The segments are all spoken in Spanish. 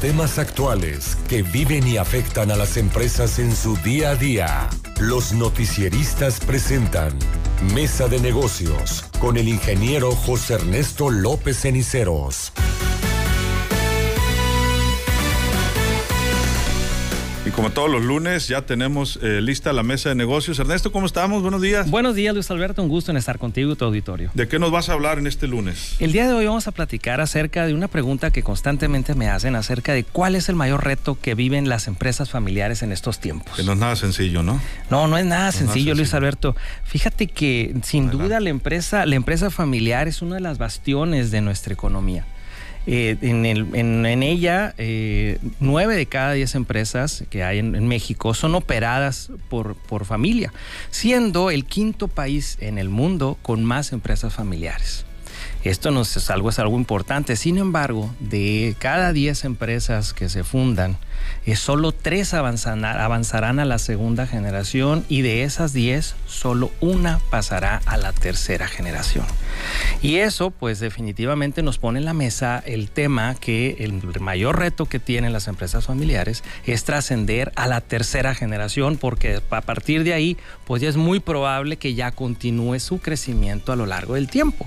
temas actuales que viven y afectan a las empresas en su día a día. Los noticieristas presentan Mesa de Negocios con el ingeniero José Ernesto López Ceniceros. Y como todos los lunes, ya tenemos eh, lista la mesa de negocios. Ernesto, ¿cómo estamos? Buenos días. Buenos días, Luis Alberto. Un gusto en estar contigo y tu auditorio. ¿De qué nos vas a hablar en este lunes? El día de hoy vamos a platicar acerca de una pregunta que constantemente me hacen acerca de cuál es el mayor reto que viven las empresas familiares en estos tiempos. Que no es nada sencillo, ¿no? No, no es nada, sencillo, Luis Alberto. Fíjate que sin duda la empresa, la empresa familiar es una de las bastiones de nuestra economía. Eh, en, ella, eh, nueve de cada diez empresas que hay en, México son operadas por, familia, siendo el quinto país en el mundo con más empresas familiares. Esto no es algo, es algo importante. Sin embargo, de cada diez empresas que se fundan, eh, solo tres avanzarán a la segunda generación y de esas diez, solo una pasará a la tercera generación. Y eso, pues definitivamente nos pone en la mesa el tema que el mayor reto que tienen las empresas familiares es trascender a la tercera generación, porque a partir de ahí, pues ya es muy probable que ya continúe su crecimiento a lo largo del tiempo.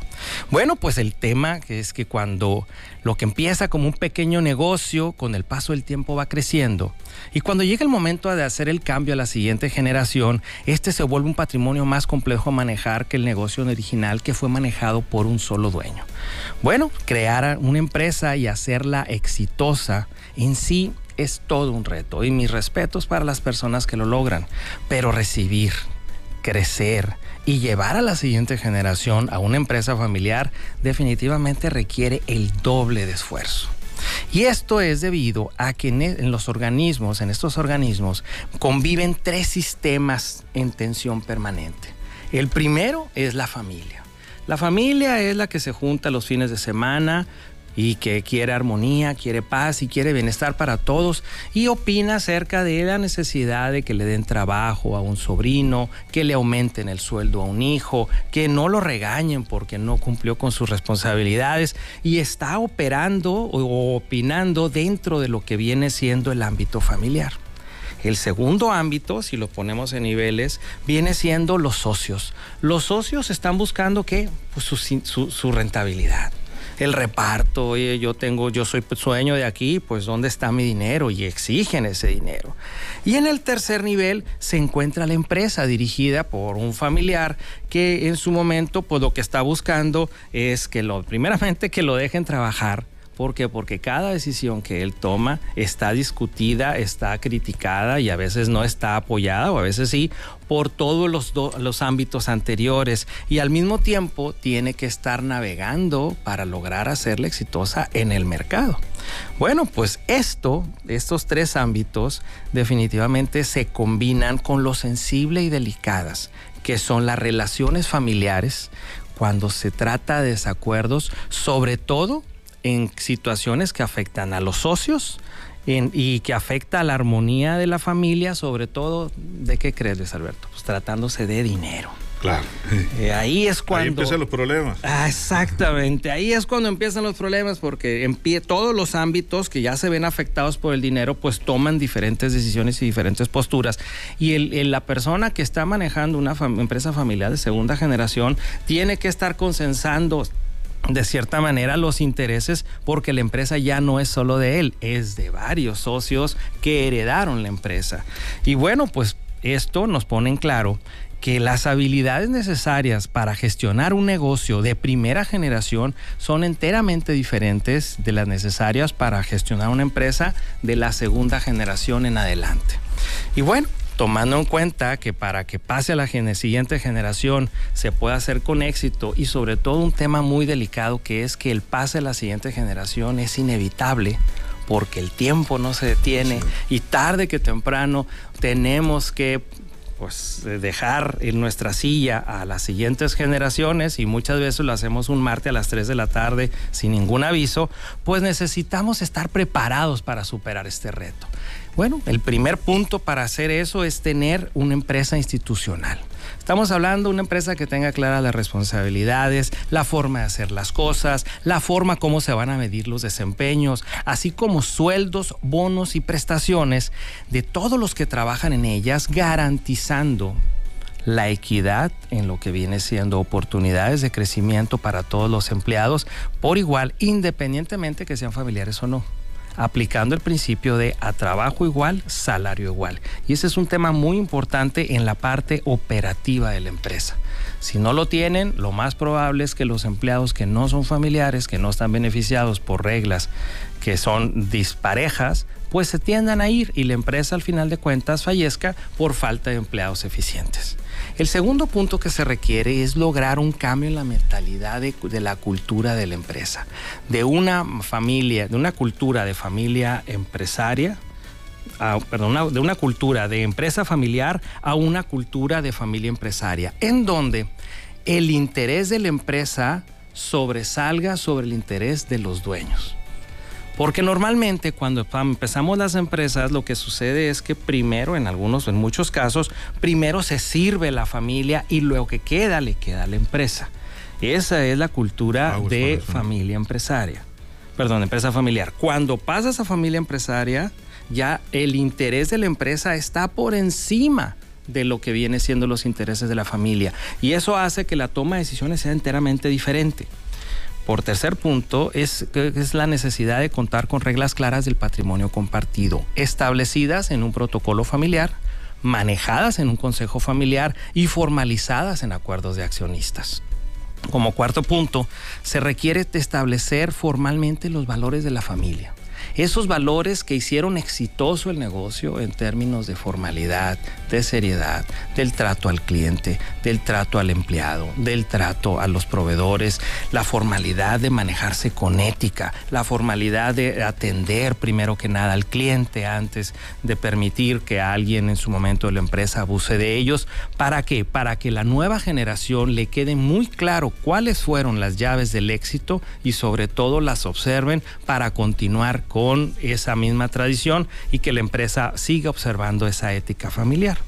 Bueno, pues el tema es que cuando lo que empieza como un pequeño negocio, con el paso del tiempo va creciendo. Y cuando llega el momento de hacer el cambio a la siguiente generación, este se vuelve un patrimonio más complejo a manejar que el negocio original que fue manejado por un solo dueño. Bueno, crear una empresa y hacerla exitosa en sí es todo un reto y mis respetos para las personas que lo logran, pero recibir, crecer, y llevar a la siguiente generación a una empresa familiar definitivamente requiere el doble de esfuerzo. Y esto es debido a que e, en, los organismos, en estos organismos, conviven tres sistemas en tensión permanente. El primero es la familia. La familia es la que se junta los fines de semana, y que quiere armonía, quiere paz y quiere bienestar para todos y opina acerca de la necesidad de que le den trabajo a un sobrino, que le aumenten el sueldo a un hijo, que no lo regañen porque no cumplió con sus responsabilidades y está operando o opinando dentro de lo que viene siendo el ámbito familiar. El segundo ámbito, si lo ponemos en niveles, viene siendo los socios. Los socios están buscando qué? Pues su, su rentabilidad el reparto, oye, yo tengo, yo soy sueño de aquí, pues ¿dónde está mi dinero? Y exigen ese dinero. Y en el tercer nivel se encuentra la empresa dirigida por un familiar que en su momento, pues lo que está buscando es que lo, primeramente que lo dejen trabajar ¿Por qué? Porque cada decisión que él toma está discutida, está criticada y a veces no está apoyada o a veces sí por todos los, los ámbitos anteriores y al mismo tiempo tiene que estar navegando para lograr hacerla exitosa en el mercado. Bueno, pues esto, estos tres ámbitos definitivamente se combinan con lo sensible y delicadas que son las relaciones familiares cuando se trata de desacuerdos, sobre todo en situaciones que afectan a los socios y que afecta a la armonía de la familia, sobre todo, ¿de qué crees, Alberto? Pues tratándose de dinero. Claro. Eh, ahí es cuando... Ahí empiezan los problemas. Ah, exactamente, ahí es cuando empiezan los problemas porque en pie, todos los ámbitos que ya se ven afectados por el dinero pues toman diferentes decisiones y diferentes posturas. Y el, la persona que está manejando una empresa familiar de segunda generación tiene que estar consensando de cierta manera los intereses porque la empresa ya no es solo de él, es de varios socios que heredaron la empresa. Y bueno, pues esto nos pone en claro que las habilidades necesarias para gestionar un negocio de primera generación son enteramente diferentes de las necesarias para gestionar una empresa de la segunda generación en adelante. Y bueno, tomando en cuenta que para que pase a la siguiente generación se pueda hacer con éxito y sobre todo un tema muy delicado que es que el pase a la siguiente generación es inevitable porque el tiempo no se detiene y tarde que temprano tenemos que pues dejar en nuestra silla a las siguientes generaciones y muchas veces lo hacemos un martes a las 3 de la tarde sin ningún aviso, pues necesitamos estar preparados para superar este reto. Bueno, el primer punto para hacer eso es tener una empresa institucional. Estamos hablando de una empresa que tenga claras las responsabilidades, la forma de hacer las cosas, la forma como se van a medir los desempeños, así como sueldos, bonos y prestaciones de todos los que trabajan en ellas, garantizando la equidad en lo que viene siendo oportunidades de crecimiento para todos los empleados por igual, independientemente que sean familiares o no aplicando el principio de a trabajo igual, salario igual. Y ese es un tema muy importante en la parte operativa de la empresa. Si no lo tienen, lo más probable es que los empleados que no son familiares, que no están beneficiados por reglas que son disparejas, pues se tiendan a ir y la empresa al final de cuentas fallezca por falta de empleados eficientes. El segundo punto que se requiere es lograr un cambio en la mentalidad de, la cultura de la empresa, de una familia, de una cultura de familia empresaria, perdón, de una cultura de empresa familiar a una cultura de familia empresaria, en donde el interés de la empresa sobresalga sobre el interés de los dueños. Porque normalmente cuando empezamos las empresas lo que sucede es que primero, en algunos, en muchos casos, primero se sirve la familia y luego que queda le queda a la empresa. Esa es la cultura de familia empresaria. Perdón, empresa familiar. Cuando pasas a familia empresaria, ya el interés de la empresa está por encima de lo que viene siendo los intereses de la familia. Y eso hace que la toma de decisiones sea enteramente diferente. Por tercer punto, es, la necesidad de contar con reglas claras del patrimonio compartido, establecidas en un protocolo familiar, manejadas en un consejo familiar y formalizadas en acuerdos de accionistas. Como cuarto punto, se requiere establecer formalmente los valores de la familia esos valores que hicieron exitoso el negocio en términos de formalidad, de seriedad, del trato al cliente, del trato al empleado, del trato a los proveedores, la formalidad de manejarse con ética, la formalidad de atender primero que nada al cliente antes de permitir que alguien en su momento de la empresa abuse de ellos. ¿Para qué? Para que la nueva generación le quede muy claro cuáles fueron las llaves del éxito y sobre todo las observen para continuar con esa misma tradición y que la empresa siga observando esa ética familiar.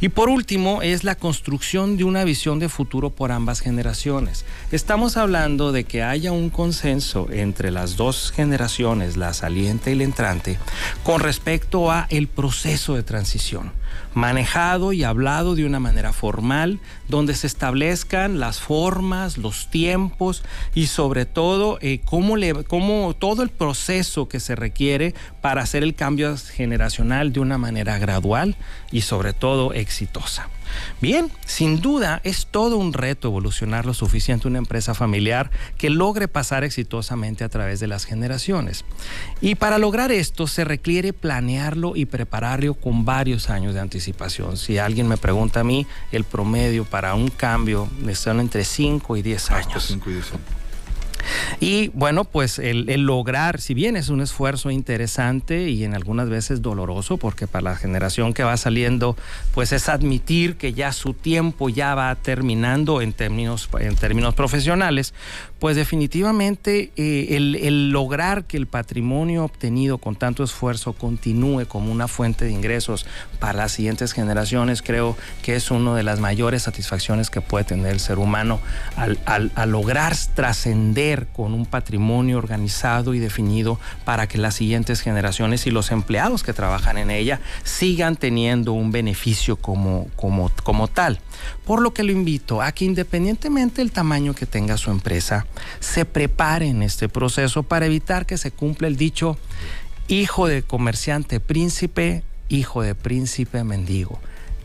Y por último, es la construcción de una visión de futuro por ambas generaciones. Estamos hablando de que haya un consenso entre las dos generaciones, la saliente y la entrante, con respecto a el proceso de transición manejado y hablado de una manera formal, donde se establezcan las formas, los tiempos y sobre todo eh, cómo, cómo todo el proceso que se requiere para hacer el cambio generacional de una manera gradual y sobre todo exitosa. Bien, sin duda es todo un reto evolucionar lo suficiente una empresa familiar que logre pasar exitosamente a través de las generaciones. Y para lograr esto se requiere planearlo y prepararlo con varios años de anticipación. Si alguien me pregunta a mí, el promedio para un cambio son entre 5 y 10 años. 5 y 10 años. Y bueno, pues el, lograr, si bien es un esfuerzo interesante y en algunas veces doloroso, porque para la generación que va saliendo, pues es admitir que ya su tiempo ya va terminando en términos, en términos profesionales, pues definitivamente eh, el, lograr que el patrimonio obtenido con tanto esfuerzo continúe como una fuente de ingresos para las siguientes generaciones, creo que es una de las mayores satisfacciones que puede tener el ser humano al, al lograr trascender con un patrimonio organizado y definido para que las siguientes generaciones y los empleados que trabajan en ella sigan teniendo un beneficio como, como, como tal. Por lo que lo invito a que independientemente del tamaño que tenga su empresa, se prepare en este proceso para evitar que se cumpla el dicho hijo de comerciante príncipe, hijo de príncipe mendigo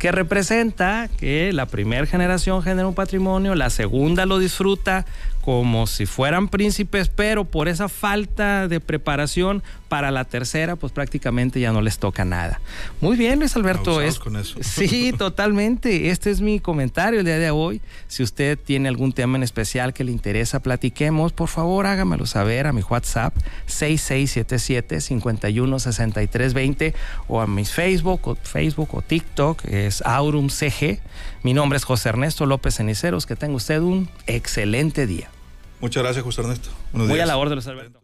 que representa que la primera generación genera un patrimonio, la segunda lo disfruta como si fueran príncipes, pero por esa falta de preparación para la tercera, pues prácticamente ya no les toca nada. Muy bien, Luis Alberto. Es, con eso. Sí, totalmente. Este es mi comentario el día de hoy. Si usted tiene algún tema en especial que le interesa, platiquemos, por favor hágamelo saber a mi WhatsApp 6677-516320 o a mis Facebook o, Facebook o TikTok, es Aurum CG. Mi nombre es José Ernesto López Ceniceros. Que tenga usted un excelente día. Muchas gracias, José Ernesto. Buenos Voy a la orden, Luis Alberto.